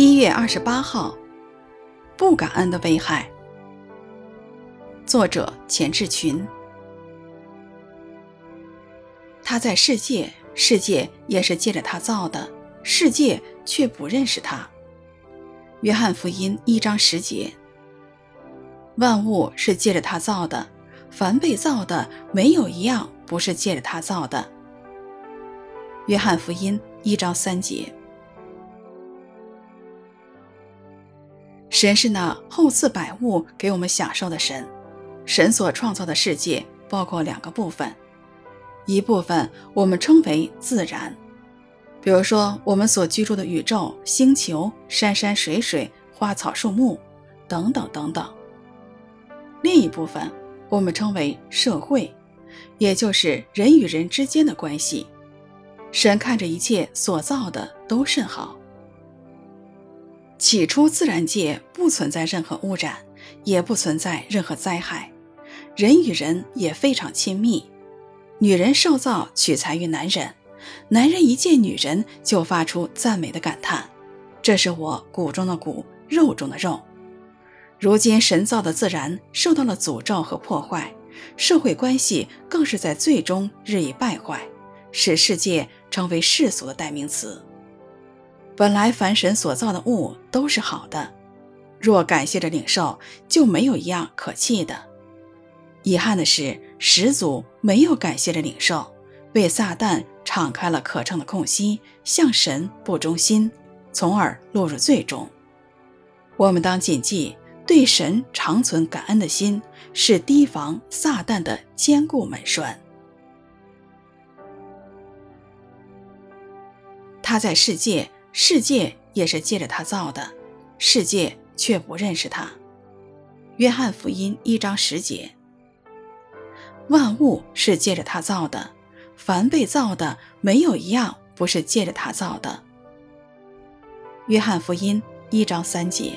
一月二十八号，不感恩的危害。作者钱志群。他在世界，世界也是借着他造的，世界却不认识他。约翰福音一章十节。万物是借着他造的，凡被造的，没有一样不是借着他造的。约翰福音一章三节。神是那厚赐百物给我们享受的神。神所创造的世界包括两个部分，一部分我们称为自然，比如说我们所居住的宇宙、星球、山山水水、花草树木等等等等；另一部分我们称为社会，也就是人与人之间的关系。神看着一切所造的都甚好。起初，自然界不存在任何污染，也不存在任何灾害，人与人也非常亲密。女人受造取材于男人，男人一见女人就发出赞美的感叹：“这是我骨中的骨，肉中的肉。”如今，神造的自然受到了诅咒和破坏，社会关系更是在最终日益败坏，使世界成为世俗的代名词。本来凡神所造的物都是好的，若感谢着领受，就没有一样可弃的。遗憾的是，始祖没有感谢着领受，为撒旦敞开了可乘的空隙，向神不忠心，从而落入罪中。我们当谨记，对神长存感恩的心，是提防撒旦的坚固门栓。他在世界。世界也是借着他造的，世界却不认识他。约翰福音一章十节。万物是借着他造的，凡被造的，没有一样不是借着他造的。约翰福音一章三节。